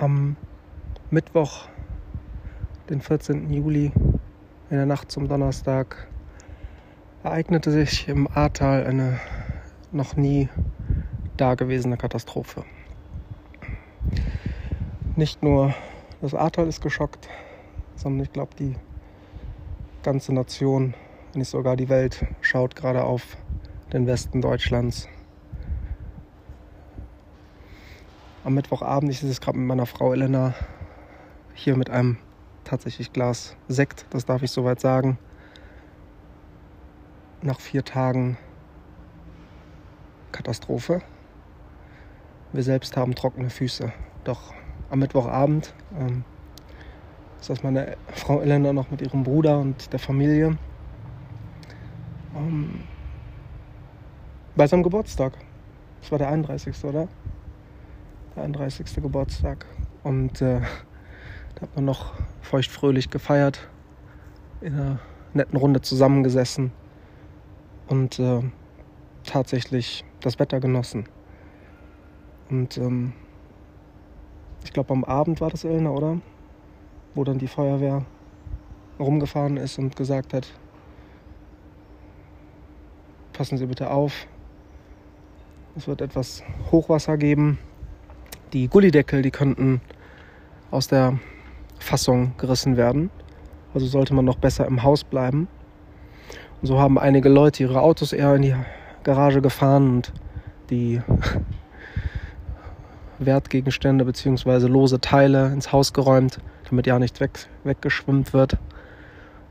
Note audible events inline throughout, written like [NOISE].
Am Mittwoch, den 14. Juli, in der Nacht zum Donnerstag, ereignete sich im Ahrtal eine noch nie dagewesene Katastrophe. Nicht nur das Ahrtal ist geschockt, sondern ich glaube, die ganze Nation, wenn nicht sogar die Welt, schaut gerade auf den Westen Deutschlands am Mittwochabend. Ich sitze gerade mit meiner Frau Elena hier mit einem tatsächlich Glas Sekt, das darf ich soweit sagen. Nach vier Tagen Katastrophe. Wir selbst haben trockene Füße. Doch am Mittwochabend ähm, ist meine Frau Elena noch mit ihrem Bruder und der Familie ähm, bei seinem Geburtstag. Das war der 31. oder? 31. Geburtstag. Und äh, da hat man noch feuchtfröhlich gefeiert, in einer netten Runde zusammengesessen und äh, tatsächlich das Wetter genossen. Und ähm, ich glaube, am Abend war das Elna, oder? Wo dann die Feuerwehr rumgefahren ist und gesagt hat, passen Sie bitte auf, es wird etwas Hochwasser geben die Gullideckel, die könnten aus der Fassung gerissen werden. Also sollte man noch besser im Haus bleiben. Und so haben einige Leute ihre Autos eher in die Garage gefahren und die [LAUGHS] Wertgegenstände bzw. lose Teile ins Haus geräumt, damit ja nicht weg, weggeschwimmt wird.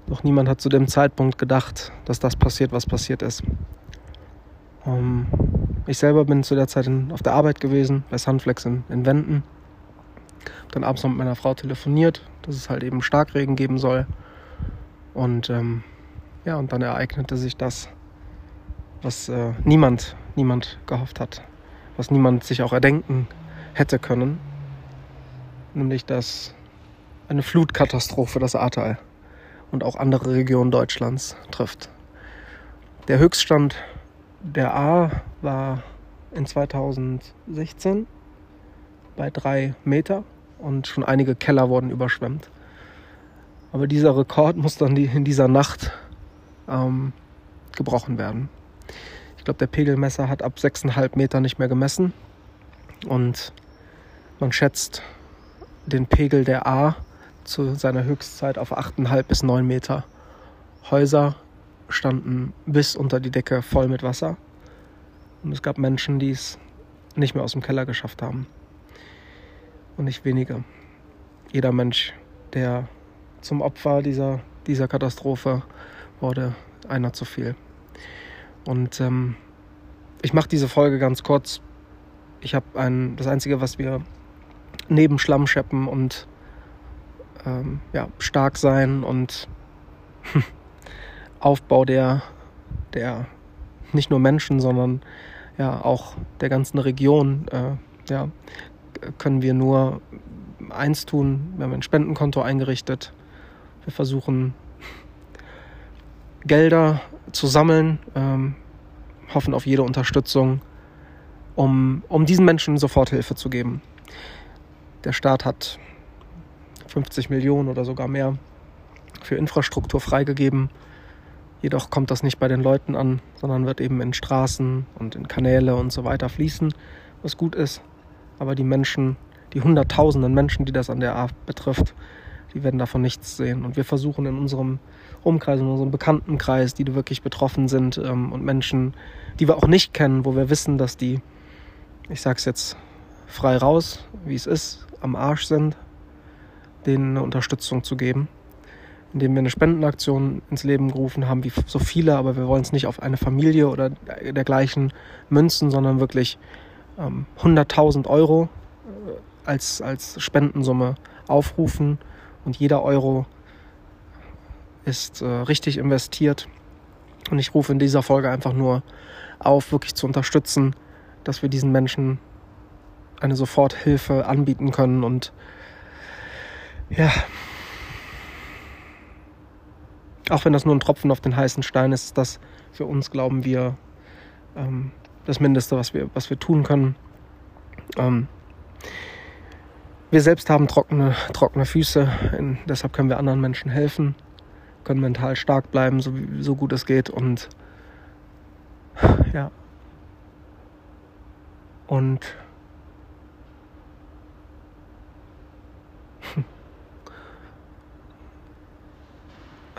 Doch niemand hat zu dem Zeitpunkt gedacht, dass das passiert, was passiert ist. Ähm, ich selber bin zu der Zeit in, auf der Arbeit gewesen, bei Sunflex in, in Wenden. Dann abends noch mit meiner Frau telefoniert, dass es halt eben Starkregen geben soll. Und ähm, ja, und dann ereignete sich das, was äh, niemand, niemand gehofft hat, was niemand sich auch erdenken hätte können, nämlich dass eine Flutkatastrophe das Ahrtal und auch andere Regionen Deutschlands trifft. Der Höchststand der A war in 2016 bei drei Meter und schon einige Keller wurden überschwemmt. Aber dieser Rekord muss dann in dieser Nacht ähm, gebrochen werden. Ich glaube, der Pegelmesser hat ab 6,5 Meter nicht mehr gemessen und man schätzt den Pegel der A zu seiner Höchstzeit auf 8,5 bis 9 Meter. Häuser standen bis unter die Decke voll mit Wasser. Und es gab Menschen, die es nicht mehr aus dem Keller geschafft haben. Und nicht wenige. Jeder Mensch, der zum Opfer dieser, dieser Katastrophe wurde, einer zu viel. Und ähm, ich mache diese Folge ganz kurz. Ich habe das Einzige, was wir neben Schlammscheppen und ähm, ja, stark sein und [LAUGHS] Aufbau der, der nicht nur Menschen, sondern ja auch der ganzen Region, äh, ja, können wir nur eins tun. Wir haben ein Spendenkonto eingerichtet. Wir versuchen Gelder zu sammeln, ähm, hoffen auf jede Unterstützung, um, um diesen Menschen Soforthilfe zu geben. Der Staat hat 50 Millionen oder sogar mehr für Infrastruktur freigegeben. Jedoch kommt das nicht bei den Leuten an, sondern wird eben in Straßen und in Kanäle und so weiter fließen, was gut ist. Aber die Menschen, die hunderttausenden Menschen, die das an der A betrifft, die werden davon nichts sehen. Und wir versuchen in unserem Umkreis, in unserem Bekanntenkreis, die wirklich betroffen sind ähm, und Menschen, die wir auch nicht kennen, wo wir wissen, dass die, ich sag's jetzt frei raus, wie es ist, am Arsch sind, denen eine Unterstützung zu geben indem wir eine Spendenaktion ins Leben gerufen haben, wie so viele, aber wir wollen es nicht auf eine Familie oder dergleichen münzen, sondern wirklich ähm, 100.000 Euro äh, als, als Spendensumme aufrufen und jeder Euro ist äh, richtig investiert. Und ich rufe in dieser Folge einfach nur auf, wirklich zu unterstützen, dass wir diesen Menschen eine Soforthilfe anbieten können und ja, auch wenn das nur ein Tropfen auf den heißen Stein ist, ist das für uns, glauben wir, ähm, das Mindeste, was wir, was wir tun können. Ähm, wir selbst haben trockene, trockene Füße, in, deshalb können wir anderen Menschen helfen, können mental stark bleiben, so, so gut es geht und ja. Und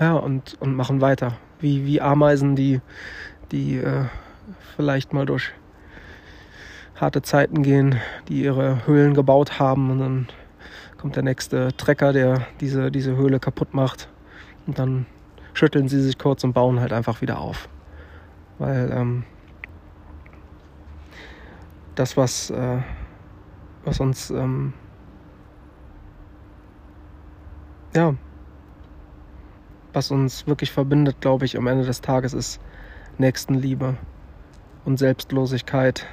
ja, und, und machen weiter. Wie, wie Ameisen, die, die äh, vielleicht mal durch harte Zeiten gehen, die ihre Höhlen gebaut haben und dann kommt der nächste Trecker, der diese, diese Höhle kaputt macht und dann schütteln sie sich kurz und bauen halt einfach wieder auf. Weil ähm, das, was, äh, was uns ähm, ja, was uns wirklich verbindet, glaube ich, am Ende des Tages ist Nächstenliebe und Selbstlosigkeit.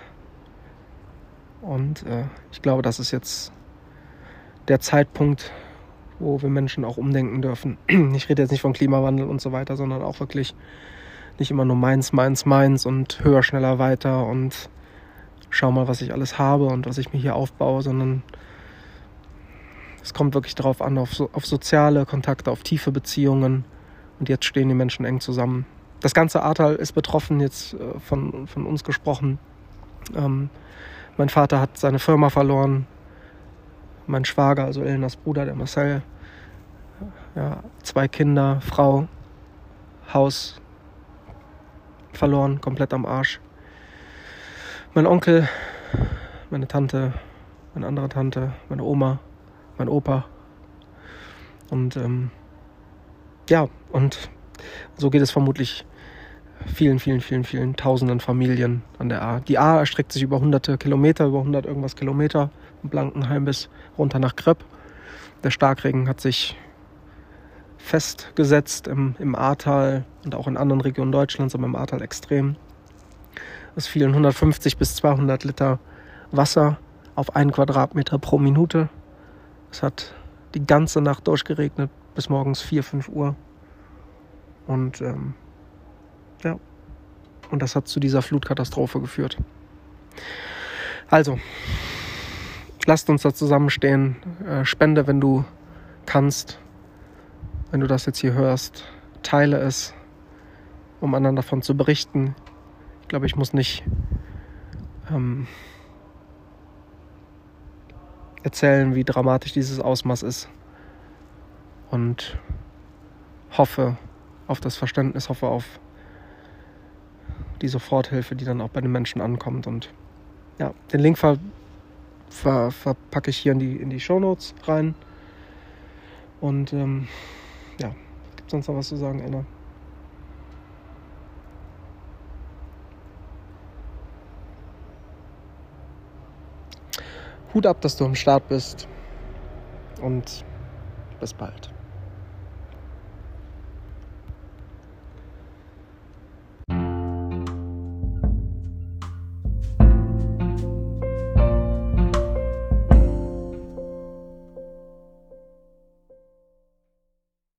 Und äh, ich glaube, das ist jetzt der Zeitpunkt, wo wir Menschen auch umdenken dürfen. [CLEARS THROAT] Ich rede jetzt nicht von Klimawandel und so weiter, sondern auch wirklich nicht immer nur meins, meins, meins und höher, schneller, weiter und schau mal, was ich alles habe und was ich mir hier aufbaue, sondern es kommt wirklich darauf an, auf, so, auf soziale Kontakte, auf tiefe Beziehungen. Und jetzt stehen die Menschen eng zusammen. Das ganze Ahrtal ist betroffen, jetzt äh, von, von uns gesprochen. Ähm, mein Vater hat seine Firma verloren. Mein Schwager, also Elenas Bruder, der Marcel, ja, zwei Kinder, Frau, Haus verloren, komplett am Arsch. Mein Onkel, meine Tante, meine andere Tante, meine Oma, mein Opa. Und ähm, ja, und so geht es vermutlich vielen, vielen, vielen, vielen tausenden Familien an der A. Die A erstreckt sich über hunderte Kilometer, über hundert irgendwas Kilometer von Blankenheim bis runter nach Krepp. Der Starkregen hat sich festgesetzt im, im Ahrtal und auch in anderen Regionen Deutschlands, aber im Ahrtal extrem. Es fielen 150 bis 200 Liter Wasser auf einen Quadratmeter pro Minute. Es hat die ganze Nacht durchgeregnet bis morgens 4, 5 Uhr. Und ähm, ja, und das hat zu dieser Flutkatastrophe geführt. Also, lasst uns da zusammenstehen. Äh, spende, wenn du kannst. Wenn du das jetzt hier hörst, teile es, um anderen davon zu berichten. Ich glaube, ich muss nicht ähm, erzählen, wie dramatisch dieses Ausmaß ist. Und hoffe auf das Verständnis, hoffe auf die Soforthilfe, die dann auch bei den Menschen ankommt. Und ja, den Link ver, ver, verpacke ich hier in die, in die Show Notes rein. Und ähm, ja, gibt es sonst noch was zu sagen, Anna? Hut ab, dass du am Start bist und bis bald.